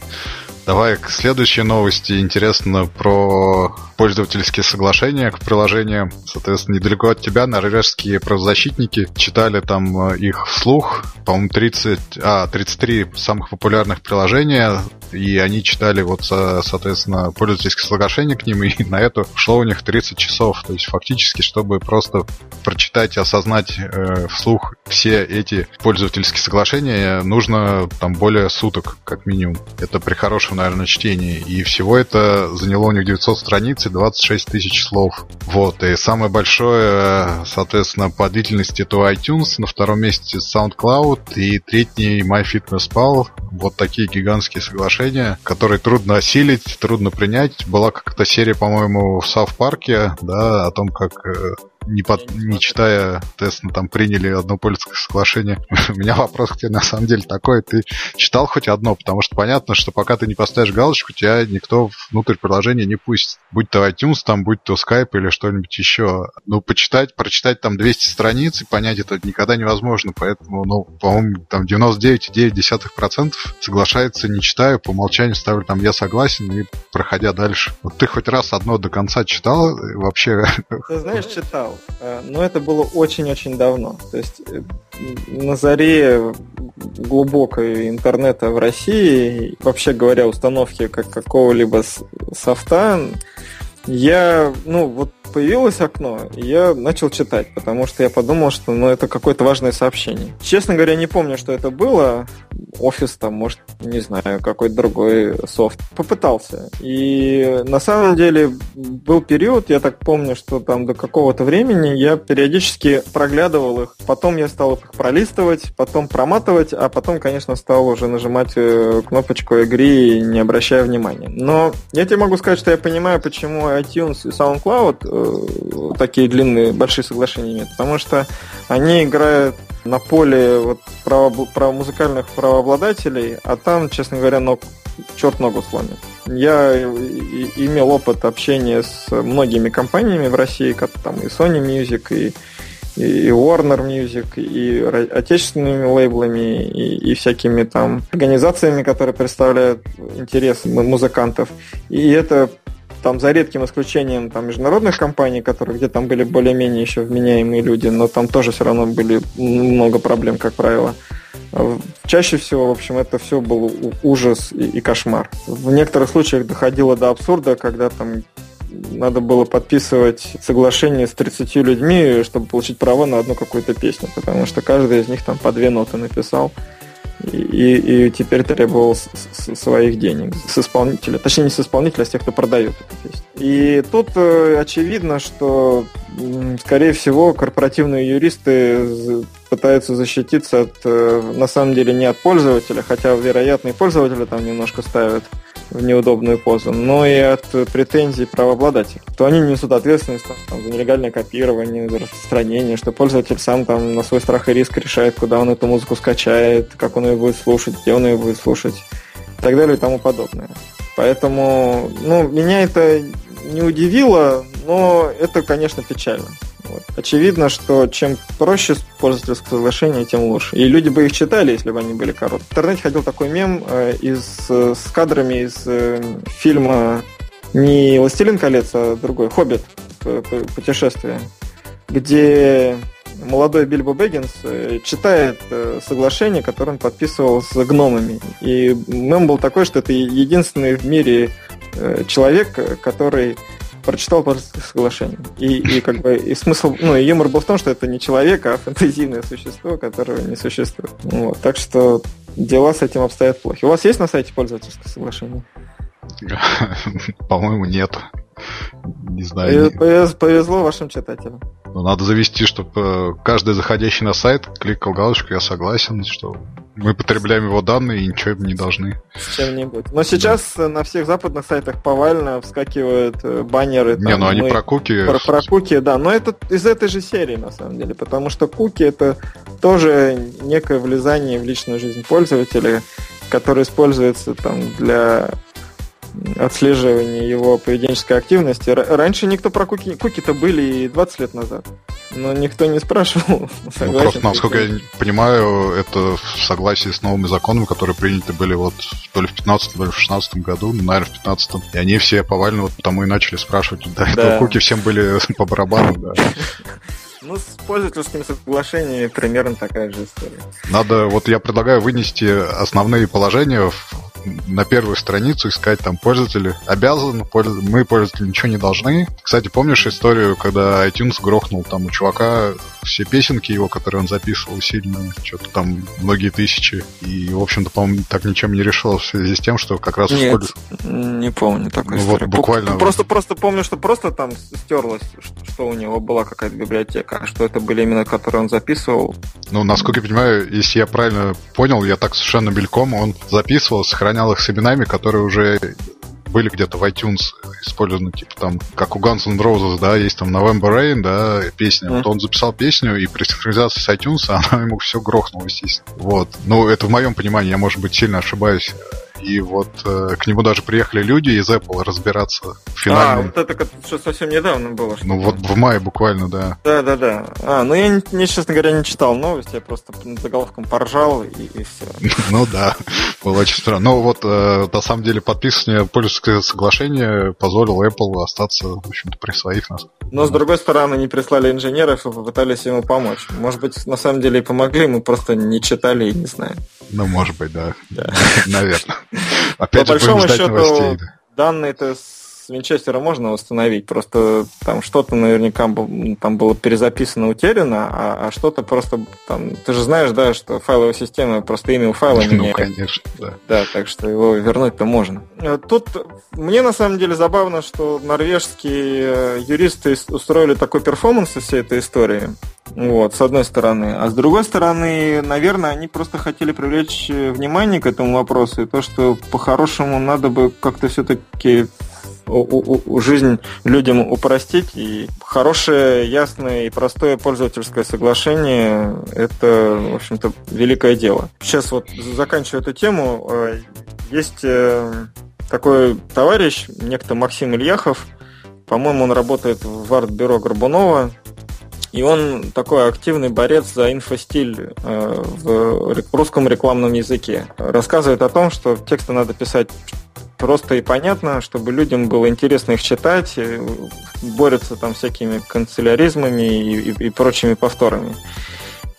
Давай к следующей новости. Интересно про пользовательские соглашения к приложениям. Соответственно, недалеко от тебя норвежские правозащитники читали там э, их вслух. По-моему, 30, а, 33 самых популярных приложения. И они читали вот, соответственно, пользовательские соглашения к ним. И на это шло у них 30 часов. То есть фактически, чтобы просто прочитать и осознать э, вслух все эти пользовательские соглашения, нужно там более суток, как минимум. Это при хорошем наверное, чтение. И всего это заняло у них 900 страниц и 26 тысяч слов. Вот. И самое большое, соответственно, по длительности это iTunes, на втором месте SoundCloud и третий MyFitnessPal. Вот такие гигантские соглашения, которые трудно осилить, трудно принять. Была как-то серия, по-моему, в Сав Парке, да, о том, как э, не, под, не читая, соответственно, там приняли одно польское соглашение. У меня вопрос к тебе на самом деле такой. Ты читал хоть одно? Потому что понятно, что пока ты не поставишь галочку, тебя никто внутрь приложения не пустит. Будь то iTunes, там, будь то Skype или что-нибудь еще. Ну, почитать, прочитать там 200 страниц и понять это никогда невозможно. Поэтому, ну, по-моему, там 99,9% соглашается, не читаю, по умолчанию ставлю там «я согласен» и проходя дальше. Вот ты хоть раз одно до конца читал вообще? Ты знаешь, читал. Э, но это было очень-очень давно. То есть э, на заре глубокой интернета в России, вообще говоря, установки как какого-либо софта, я, ну, вот появилось окно, и я начал читать, потому что я подумал, что ну, это какое-то важное сообщение. Честно говоря, не помню, что это было. Офис там, может, не знаю, какой-то другой софт. Попытался. И на самом деле был период, я так помню, что там до какого-то времени я периодически проглядывал их. Потом я стал их пролистывать, потом проматывать, а потом, конечно, стал уже нажимать э, кнопочку игры, не обращая внимания. Но я тебе могу сказать, что я понимаю, почему iTunes и SoundCloud э, такие длинные, большие соглашения имеют, потому что они играют на поле вот, право, право, музыкальных правообладателей, а там, честно говоря, ног, черт ногу сломит. Я имел опыт общения с многими компаниями в России, как там и Sony Music, и, и Warner Music, и отечественными лейблами, и, и всякими там организациями, которые представляют интересы музыкантов. И это там за редким исключением там, международных компаний, которые где там были более-менее еще вменяемые люди, но там тоже все равно были много проблем, как правило. Чаще всего, в общем, это все был ужас и, и кошмар. В некоторых случаях доходило до абсурда, когда там надо было подписывать соглашение с 30 людьми, чтобы получить право на одну какую-то песню, потому что каждый из них там по две ноты написал и, и теперь требовал с, с, своих денег. С исполнителя, точнее не с исполнителя, а с тех, кто продает эту песню. И тут э, очевидно, что, скорее всего, корпоративные юристы пытаются защититься от, э, на самом деле, не от пользователя, хотя, вероятно, и пользователя там немножко ставят в неудобную позу, но и от претензий правообладателя. То они несут ответственность там, за нелегальное копирование, за распространение, что пользователь сам там на свой страх и риск решает, куда он эту музыку скачает, как он ее будет слушать, где он ее будет слушать и так далее и тому подобное. Поэтому, ну, меня это не удивило, но это, конечно, печально. Вот. Очевидно, что чем проще пользовательское соглашение, тем лучше. И люди бы их читали, если бы они были короткие. В интернете ходил такой мем э, из, э, с кадрами из э, фильма не «Властелин колец», а другой «Хоббит. Путешествие», где молодой Бильбо Бэггинс читает соглашение, которое он подписывал с гномами. И мем был такой, что это единственный в мире человек, который прочитал Парижское соглашение. И, и как бы и смысл, ну, и юмор был в том, что это не человек, а фэнтезийное существо, которого не существует. Вот. Так что дела с этим обстоят плохо. У вас есть на сайте пользовательское соглашение? По-моему, нет. Не знаю. Повезло вашим читателям. Ну, надо завести, чтобы э, каждый заходящий на сайт кликал галочку «Я согласен», что мы потребляем его данные и ничего не должны. С чем-нибудь. Но сейчас да. на всех западных сайтах повально вскакивают э, баннеры. Не, там, ну они мы... про куки. Про, про куки, да. Но это из этой же серии, на самом деле. Потому что куки это тоже некое влезание в личную жизнь пользователя, которое используется там для отслеживания его поведенческой активности. Раньше никто про куки... Куки-то были и 20 лет назад. Но никто не спрашивал. Ну, просто, насколько я понимаю, это в согласии с новыми законами, которые приняты были вот то ли в 15 то ли в 16 году, ну, наверное, в 15 И они все повально вот потому и начали спрашивать. Да. этого куки всем были по барабану, да. Ну, с пользовательскими соглашениями примерно такая же история. Надо, вот я предлагаю вынести основные положения в на первую страницу искать там пользователи обязан, мы пользователи ничего не должны. Кстати, помнишь историю, когда iTunes грохнул там у чувака все песенки его, которые он записывал сильно, что-то там многие тысячи, и, в общем-то, по-моему, так ничем не решило в связи с тем, что как раз Нет, не помню такой ну, Вот, буквально... Просто, просто помню, что просто там стерлось, что у него была какая-то библиотека, а что это были именно, которые он записывал. Ну, насколько я понимаю, если я правильно понял, я так совершенно мельком, он записывал, сохранял сохранял их с именами, которые уже были где-то в iTunes использованы, типа там, как у Guns N' Roses, да, есть там November Rain, да, песня. Mm. Вот он записал песню, и при синхронизации с iTunes она ему все грохнула, естественно. Вот. Ну, это в моем понимании, я, может быть, сильно ошибаюсь. И вот э, к нему даже приехали люди из Apple разбираться в финальном... А, вот это что совсем недавно было. Что ну вот в мае буквально, да. Да-да-да. А, ну я, не, честно говоря, не читал новости, я просто над заголовком поржал и, и все. Ну да, было очень странно. Но вот э, на самом деле подписывание пользовательского соглашения позволило Apple остаться, в общем-то, при своих нас. Но с другой стороны, не прислали инженеров и попытались ему помочь. Может быть, на самом деле и помогли, мы просто не читали и не знаем. Ну, может быть, да. Наверное. Опять же, большому счету, новостей. данные-то Винчестера можно восстановить, просто там что-то наверняка там было перезаписано, утеряно, а, а что-то просто там... Ты же знаешь, да, что файловая система просто имя у файла меняет. Ну, конечно, да. Да, так что его вернуть-то можно. Э, тут мне на самом деле забавно, что норвежские э, юристы устроили такой перформанс из всей этой истории. Вот, с одной стороны. А с другой стороны, наверное, они просто хотели привлечь э, внимание к этому вопросу. И то, что по-хорошему надо бы как-то все-таки жизнь людям упростить. И хорошее, ясное и простое пользовательское соглашение – это, в общем-то, великое дело. Сейчас вот заканчиваю эту тему. Э, есть э, такой товарищ, некто Максим Ильяхов. По-моему, он работает в арт-бюро Горбунова. И он такой активный борец за инфостиль э, в русском рекламном языке. Рассказывает о том, что тексты надо писать просто и понятно, чтобы людям было интересно их читать, борются там всякими канцеляризмами и, и, и прочими повторами.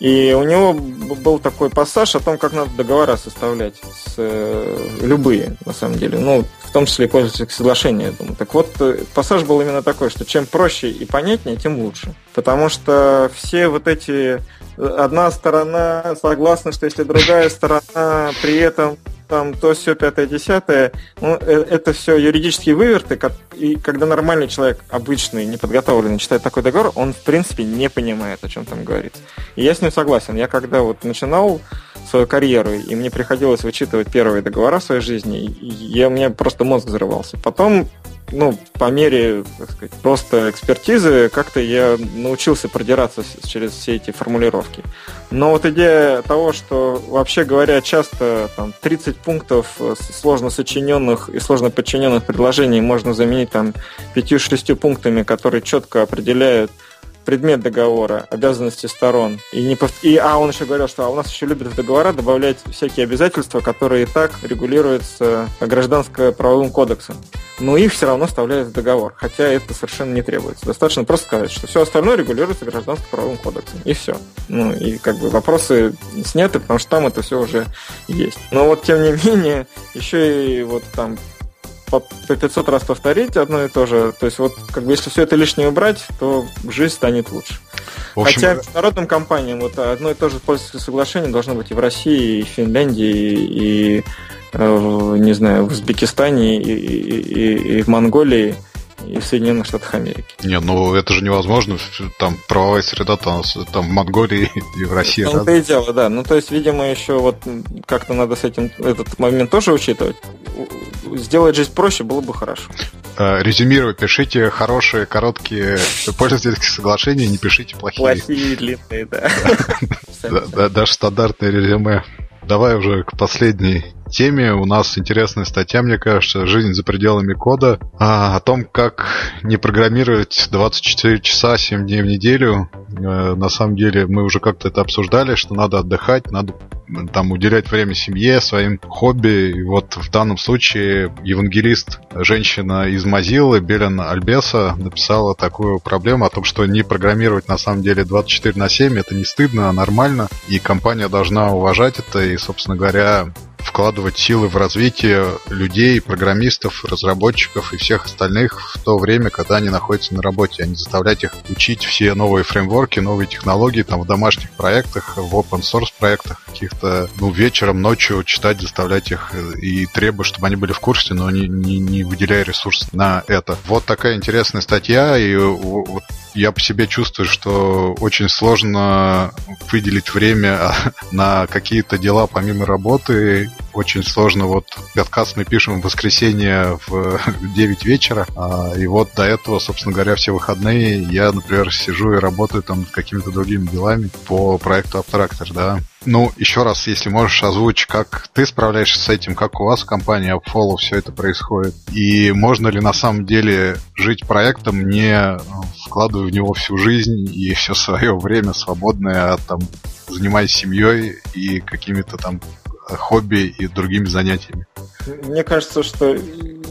И у него был такой пассаж о том, как надо договора составлять с э, любые, на самом деле. Ну, в том числе и пользовательские соглашения, я думаю. Так вот, э, пассаж был именно такой, что чем проще и понятнее, тем лучше. Потому что все вот эти... Одна сторона согласна, что если другая сторона при этом там то все пятое, десятое, ну, э, это все юридические выверты, и когда нормальный человек, обычный, неподготовленный, читает такой договор, он, в принципе, не понимает, о чем там говорится. И я с ним согласен. Я когда вот начинал свою карьеру, и мне приходилось вычитывать первые договора в своей жизни, и я, у меня просто мозг взрывался. Потом ну, по мере, так сказать, просто экспертизы, как-то я научился продираться через все эти формулировки. Но вот идея того, что, вообще говоря, часто там 30 пунктов сложно сочиненных и сложно подчиненных предложений можно заменить там 5-6 пунктами, которые четко определяют предмет договора, обязанности сторон. И, не пов... и а он еще говорил, что а у нас еще любят в договора добавлять всякие обязательства, которые и так регулируются гражданско-правовым кодексом. Но их все равно вставляют в договор, хотя это совершенно не требуется. Достаточно просто сказать, что все остальное регулируется гражданско-правовым кодексом. И все. Ну, и как бы вопросы сняты, потому что там это все уже есть. Но вот тем не менее, еще и вот там по, 500 раз повторить одно и то же. То есть вот как бы если все это лишнее убрать, то жизнь станет лучше. В общем... Хотя международным компаниям вот одно и то же пользовательское соглашение должно быть и в России, и в Финляндии, и, э, не знаю, в Узбекистане, и, и, и, и в Монголии и в Соединенных Штатах Америки. Не, ну это же невозможно. Там правовая среда там, там в Монголии и в России. Ну, это и дело, да. Ну, то есть, видимо, еще вот как-то надо с этим этот момент тоже учитывать сделать жизнь проще было бы хорошо. Э, резюмирую, пишите хорошие, короткие пользовательские соглашения, не пишите плохие. Плохие, длинные, да. Даже стандартное резюме. Давай уже к последней теме. У нас интересная статья, мне кажется, «Жизнь за пределами кода», а, о том, как не программировать 24 часа 7 дней в неделю. А, на самом деле мы уже как-то это обсуждали, что надо отдыхать, надо там уделять время семье, своим хобби. И вот в данном случае евангелист, женщина из Мазилы, Белен Альбеса, написала такую проблему о том, что не программировать на самом деле 24 на 7 это не стыдно, а нормально. И компания должна уважать это и, собственно говоря, вкладывать силы в развитие людей, программистов, разработчиков и всех остальных в то время, когда они находятся на работе, а не заставлять их учить все новые фреймворки, новые технологии там в домашних проектах, в open source проектах каких-то, ну, вечером, ночью читать, заставлять их э, и требовать, чтобы они были в курсе, но не, не, не выделяя ресурс на это. Вот такая интересная статья, и вот я по себе чувствую, что очень сложно выделить время на какие-то дела помимо работы. Очень сложно. Вот подкаст мы пишем в воскресенье в 9 вечера, а, и вот до этого, собственно говоря, все выходные я, например, сижу и работаю там какими-то другими делами по проекту Abstractor, да. Ну, еще раз, если можешь озвучить, как ты справляешься с этим, как у вас в компании Upfollow все это происходит, и можно ли на самом деле жить проектом, не вкладывая в него всю жизнь и все свое время свободное, а там занимаясь семьей и какими-то там хобби и другими занятиями. Мне кажется, что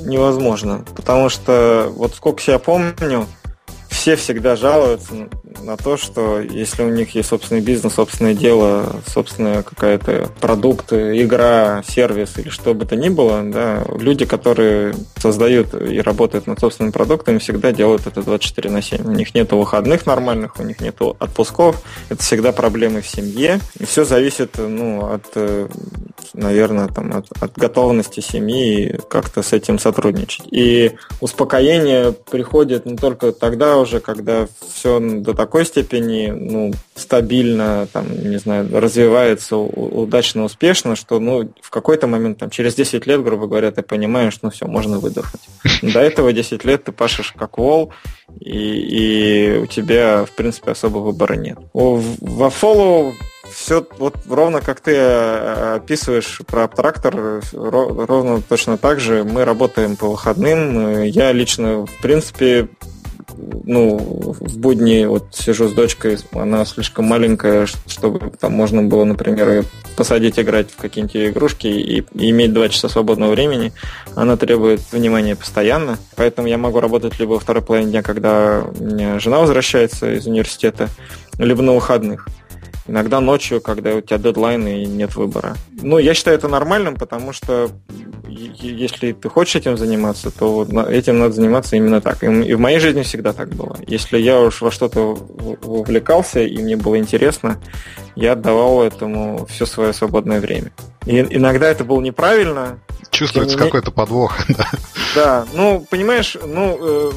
невозможно, потому что вот сколько себя помню, все всегда жалуются на то, что если у них есть собственный бизнес, собственное дело, собственная какая-то продукт, игра, сервис или что бы то ни было, да, люди, которые создают и работают над собственными продуктами, всегда делают это 24 на 7. У них нет выходных нормальных, у них нет отпусков, это всегда проблемы в семье, и все зависит ну, от, наверное, там, от, от готовности семьи как-то с этим сотрудничать. И успокоение приходит не только тогда уже, когда все до такой степени ну, стабильно, там, не знаю, развивается удачно, успешно, что ну, в какой-то момент, там, через 10 лет, грубо говоря, ты понимаешь, ну все, можно выдохнуть. До этого 10 лет ты пашешь как вол, и, и у тебя, в принципе, особо выбора нет. Во follow все вот ровно как ты э, описываешь про трактор, ровно точно так же мы работаем по выходным. Я лично, в принципе, ну, в будни вот сижу с дочкой, она слишком маленькая, чтобы там можно было, например, посадить играть в какие-нибудь игрушки и, и иметь два часа свободного времени. Она требует внимания постоянно, поэтому я могу работать либо во второй половине дня, когда у меня жена возвращается из университета, либо на выходных. Иногда ночью, когда у тебя дедлайн и нет выбора. Ну, я считаю это нормальным, потому что если ты хочешь этим заниматься, то этим надо заниматься именно так. И в моей жизни всегда так было. Если я уж во что-то увлекался и мне было интересно, я отдавал этому все свое свободное время. И иногда это было неправильно. Чувствуется какой-то подвох. Да. да, ну, понимаешь, ну, э,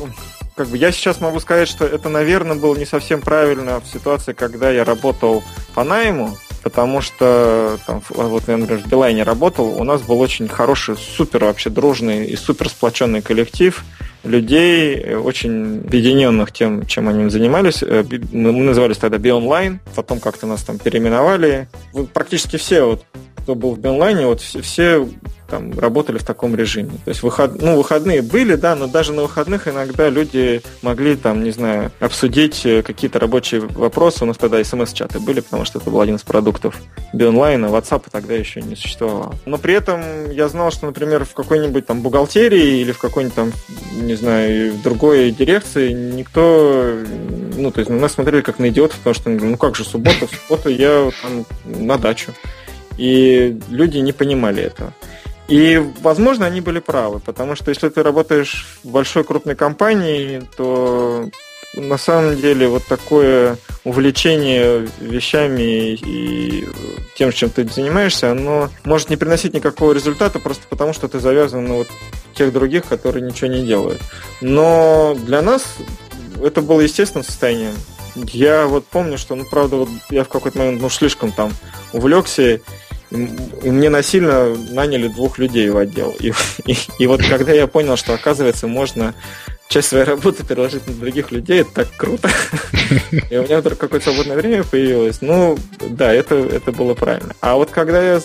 как бы я сейчас могу сказать, что это, наверное, было не совсем правильно в ситуации, когда я работал по найму, потому что там, вот я, например, в Билайне работал, у нас был очень хороший, супер вообще дружный и супер сплоченный коллектив. людей, очень объединенных тем, чем они занимались. Э, мы назывались тогда Бионлайн, потом как-то нас там переименовали. Практически все, вот, кто был в Бионлайне, вот все, все там работали в таком режиме. То есть выход... ну, выходные были, да, но даже на выходных иногда люди могли там, не знаю, обсудить э, какие-то рабочие вопросы. У нас тогда смс-чаты были, потому что это был один из продуктов бионлайна, WhatsApp тогда еще не существовало. Но при этом я знал, что, например, в какой-нибудь там бухгалтерии или в какой-нибудь там, не знаю, в другой дирекции никто, ну, то есть на нас смотрели как на идиотов, потому что, ну как же, суббота, в субботу я там на дачу. И люди не понимали этого. И, возможно, они были правы, потому что если ты работаешь в большой крупной компании, то на самом деле вот такое увлечение вещами и тем, чем ты занимаешься, оно может не приносить никакого результата просто потому, что ты завязан на вот тех других, которые ничего не делают. Но для нас это было естественное состояние. Я вот помню, что, ну, правда, вот я в какой-то момент, ну, слишком там увлекся, и мне насильно наняли двух людей в отдел. И, и, и вот когда я понял, что, оказывается, можно часть своей работы переложить на других людей, это так круто. И у меня вдруг какое-то свободное время появилось. Ну, да, это, это было правильно. А вот когда я,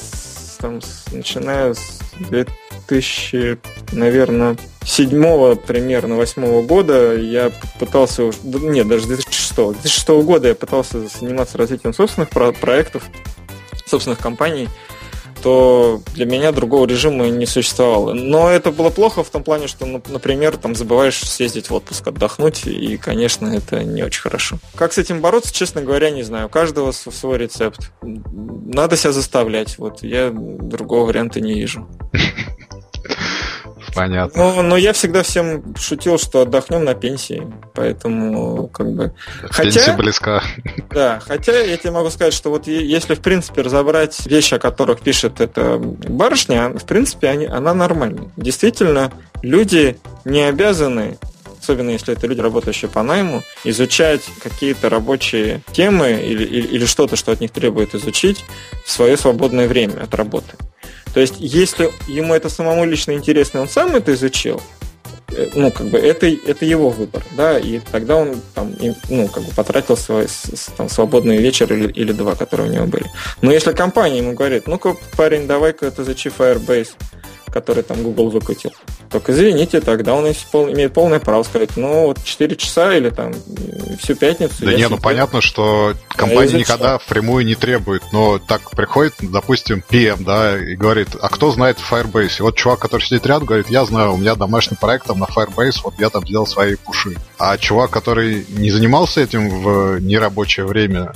там, начиная с 2000, наверное, седьмого примерно восьмого года я пытался нет, даже 2006, 2006 года я пытался заниматься развитием собственных проектов, собственных компаний, то для меня другого режима не существовало. Но это было плохо в том плане, что, например, там забываешь съездить в отпуск, отдохнуть, и, конечно, это не очень хорошо. Как с этим бороться, честно говоря, не знаю. У каждого свой рецепт. Надо себя заставлять. Вот я другого варианта не вижу. Понятно. Но, но я всегда всем шутил, что отдохнем на пенсии. Поэтому, как бы. Хотя, Пенсия близка. Да, хотя я тебе могу сказать, что вот если, в принципе, разобрать вещи, о которых пишет эта барышня, в принципе, они, она нормальная. Действительно, люди не обязаны особенно если это люди, работающие по найму, изучать какие-то рабочие темы или, или, или что-то, что от них требует изучить в свое свободное время от работы. То есть, если ему это самому лично интересно, он сам это изучил, э, ну, как бы, это, это его выбор, да, и тогда он там, ну, как бы потратил свой там, свободный вечер или, или два, которые у него были. Но если компания ему говорит, ну-ка, парень, давай-ка ты изучи Firebase, который там Google выкатил. Только извините, тогда он имеет полное право сказать, ну вот 4 часа или там всю пятницу. Да не, ну понятно, что компания а никогда впрямую не требует, но так приходит, допустим, PM, да, и говорит, а кто знает Firebase? И вот чувак, который сидит рядом, говорит, я знаю, у меня домашний проект там на Firebase, вот я там сделал свои пуши. А чувак, который не занимался этим в нерабочее время,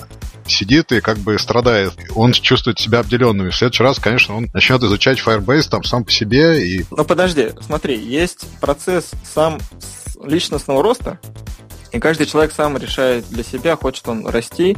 сидит и как бы страдает. Он чувствует себя обделенным. И в следующий раз, конечно, он начнет изучать Firebase там сам по себе. И... Ну подожди, смотри, есть процесс сам личностного роста, и каждый человек сам решает для себя, хочет он расти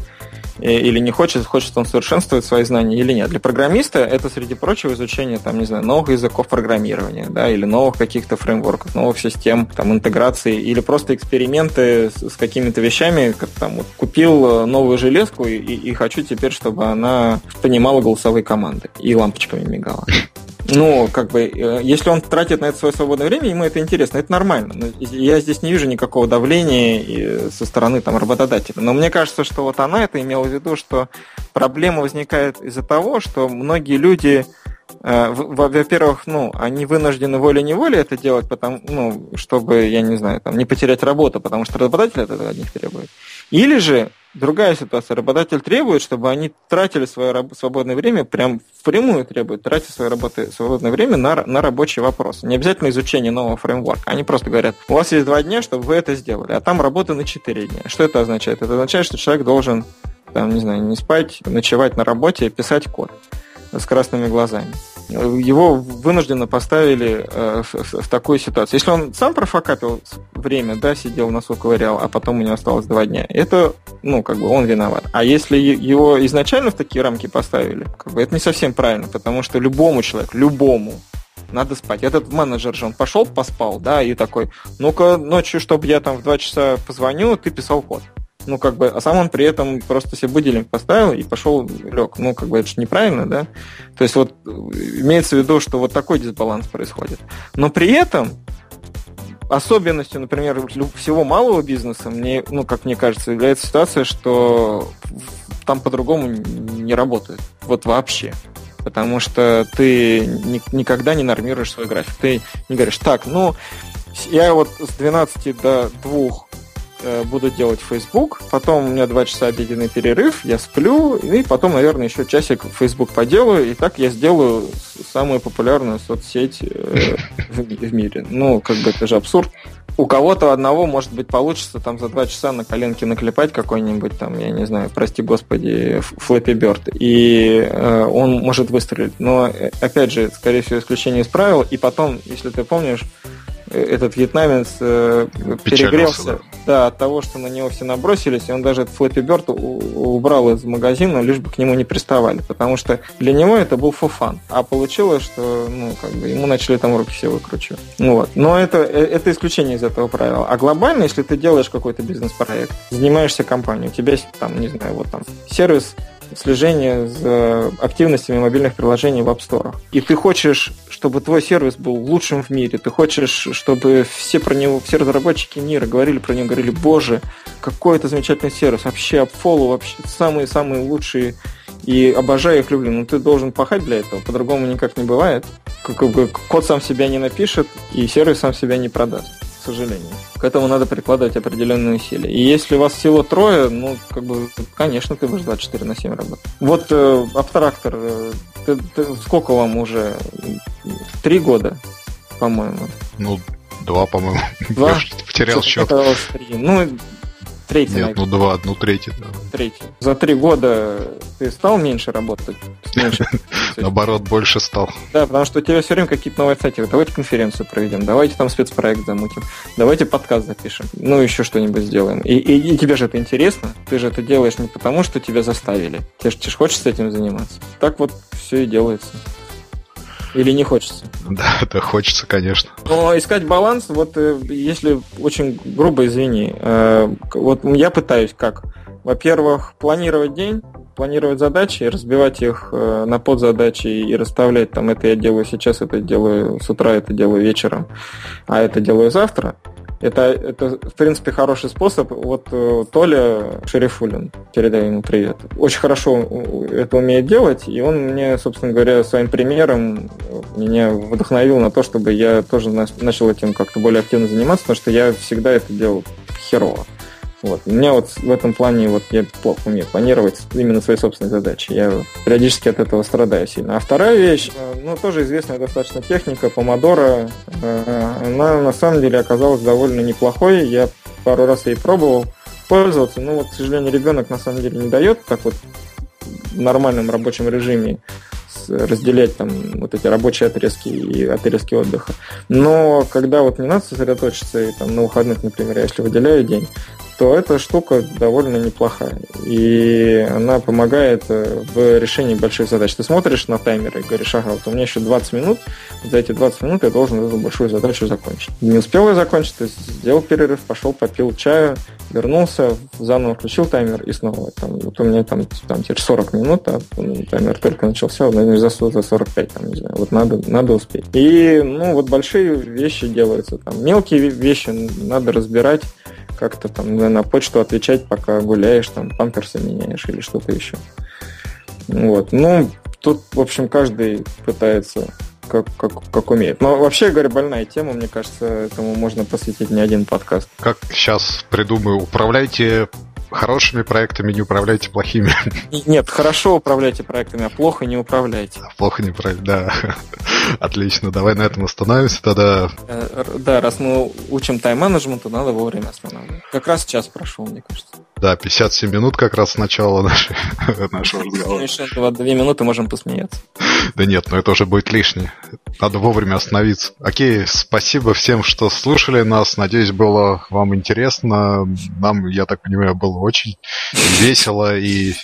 или не хочет, хочет он совершенствовать свои знания или нет. Для программиста это, среди прочего, изучение, там, не знаю, новых языков программирования, да, или новых каких-то фреймворков, новых систем, там, интеграции, или просто эксперименты с, с какими-то вещами, как там, вот, купил э, новую железку и, и, и хочу теперь, чтобы она понимала голосовые команды и лампочками мигала. Ну, как бы, э, если он тратит на это свое свободное время, ему это интересно, это нормально. Я здесь не вижу никакого давления со стороны там, работодателя. Но мне кажется, что вот она это имела в виду, что проблема возникает из-за того, что многие люди, э, во-первых, ну, они вынуждены волей-неволей это делать, потому, ну, чтобы, я не знаю, там, не потерять работу, потому что работодатель это от них требует. Или же другая ситуация. Работодатель требует, чтобы они тратили свое свободное время, прям впрямую требует тратить свое работы, свободное время на, на рабочие вопросы. Не обязательно изучение нового фреймворка. Они просто говорят, у вас есть два дня, чтобы вы это сделали, а там работа на четыре дня. Что это означает? Это означает, что человек должен, там, не знаю, не спать, ночевать на работе, писать код с красными глазами его вынужденно поставили э, в, такую ситуацию. Если он сам профокапил время, да, сидел носу ковырял, а потом у него осталось два дня, это, ну, как бы он виноват. А если его изначально в такие рамки поставили, как бы это не совсем правильно, потому что любому человеку, любому, надо спать. Этот менеджер же, он пошел, поспал, да, и такой, ну-ка ночью, чтобы я там в два часа позвоню, ты писал код ну, как бы, а сам он при этом просто себе будильник поставил и пошел лег. Ну, как бы, это же неправильно, да? То есть вот имеется в виду, что вот такой дисбаланс происходит. Но при этом особенностью, например, всего малого бизнеса, мне, ну, как мне кажется, является ситуация, что там по-другому не работает. Вот вообще. Потому что ты никогда не нормируешь свой график. Ты не говоришь, так, ну, я вот с 12 до 2 Э, буду делать Facebook, потом у меня два часа обеденный перерыв, я сплю, и потом, наверное, еще часик Facebook поделаю, и так я сделаю самую популярную соцсеть э, в мире. Ну, как бы это же абсурд. У кого-то одного, может быть, получится там за два часа на коленке наклепать какой-нибудь там, я не знаю, прости господи, Flappy Bird, и э, он может выстрелить. Но, э, опять же, скорее всего, исключение из правил, и потом, если ты помнишь, этот вьетнамец э, перегрелся да. Да, от того, что на него все набросились, и он даже этот Флэппи Бёрд убрал из магазина, лишь бы к нему не приставали, потому что для него это был фуфан. А получилось, что ну, как бы ему начали там руки все выкручивать. Ну, вот. Но это, э, это исключение из этого правила. А глобально, если ты делаешь какой-то бизнес-проект, занимаешься компанией, у тебя там, не знаю, вот там сервис слежение за активностями мобильных приложений в App Store. И ты хочешь, чтобы твой сервис был лучшим в мире, ты хочешь, чтобы все про него, все разработчики мира говорили про него, говорили, боже, какой это замечательный сервис, вообще AppFollow, вообще самые-самые лучшие и обожаю их, люблю, но ты должен пахать для этого, по-другому никак не бывает. Как бы код сам себя не напишет, и сервис сам себя не продаст сожалению. К этому надо прикладывать определенные усилия. И если у вас всего трое, ну, как бы, конечно, ты будешь 24 на 7 работать. Вот э, абстрактор, э, ты, ты, сколько вам уже? Три года, по-моему. Ну, два, по-моему. Два? Я потерял счет. Ну, Третий, Нет, ну два, ну третий, да. Третий. За три года ты стал меньше работать? Меньше. Наоборот, больше стал. Да, потому что у тебя все время какие-то новые цели. Давайте конференцию проведем, давайте там спецпроект замутим, давайте подкаст запишем, ну еще что-нибудь сделаем. И, и, и тебе же это интересно, ты же это делаешь не потому, что тебя заставили. Тебе же хочется этим заниматься. Так вот все и делается. Или не хочется? Да, да, хочется, конечно. Но искать баланс, вот э, если очень грубо, извини, э, вот я пытаюсь как? Во-первых, планировать день, планировать задачи, разбивать их э, на подзадачи и расставлять там это я делаю сейчас, это делаю с утра, это делаю вечером, а это делаю завтра. Это, это, в принципе, хороший способ. Вот э, Толя Шерифулин, передаю ему привет, очень хорошо это умеет делать, и он мне, собственно говоря, своим примером меня вдохновил на то, чтобы я тоже начал этим как-то более активно заниматься, потому что я всегда это делал херово. Вот. У меня вот в этом плане вот я плохо умею планировать именно свои собственные задачи. Я периодически от этого страдаю сильно. А вторая вещь, э, ну, тоже известная достаточно техника, помодора, э, она на самом деле оказалась довольно неплохой. Я пару раз ей пробовал пользоваться, но вот, к сожалению, ребенок на самом деле не дает так вот в нормальном рабочем режиме разделять там вот эти рабочие отрезки и отрезки отдыха. Но когда вот не надо сосредоточиться и там на выходных, например, если выделяю день, то эта штука довольно неплохая. И она помогает э, в решении больших задач. Ты смотришь на таймер и говоришь, ага, вот у меня еще 20 минут, за эти 20 минут я должен эту большую задачу закончить. Не успел я закончить, то есть сделал перерыв, пошел, попил чаю, вернулся, заново включил таймер и снова. Там, вот у меня там, там теперь 40 минут, а таймер только начался, наверное, за 45, там, не знаю. Вот надо, надо успеть. И, ну, вот большие вещи делаются. Там, мелкие вещи надо разбирать как-то там на почту отвечать, пока гуляешь, там памперсы меняешь или что-то еще. Вот. Ну, тут, в общем, каждый пытается как, как, как умеет. Но вообще говоря, больная тема, мне кажется, этому можно посвятить не один подкаст. Как сейчас придумаю, управляйте хорошими проектами, не управляйте плохими. Нет, хорошо управляйте проектами, а плохо не управляйте. А плохо не управляйте, да. Отлично, давай на этом остановимся тогда. Э, да, раз мы учим тайм-менеджменту, надо вовремя останавливать. Как раз час прошел, мне кажется. Да, 57 минут как раз с начала нашей, нашего разговора. Еще две минуты можем посмеяться. Да нет, но это уже будет лишнее. Надо вовремя остановиться. Окей, спасибо всем, что слушали нас. Надеюсь, было вам интересно. Нам, я так понимаю, было очень весело и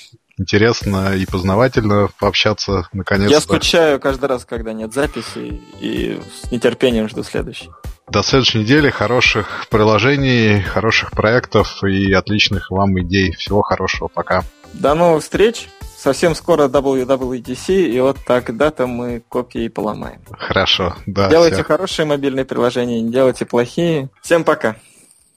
интересно и познавательно пообщаться наконец-то. Я скучаю каждый раз, когда нет записи, и с нетерпением жду следующий. До следующей недели. Хороших приложений, хороших проектов и отличных вам идей. Всего хорошего. Пока. До новых встреч. совсем скоро WWDC, и вот тогда-то мы копии поломаем. Хорошо, да. Делайте все. хорошие мобильные приложения, не делайте плохие. Всем пока.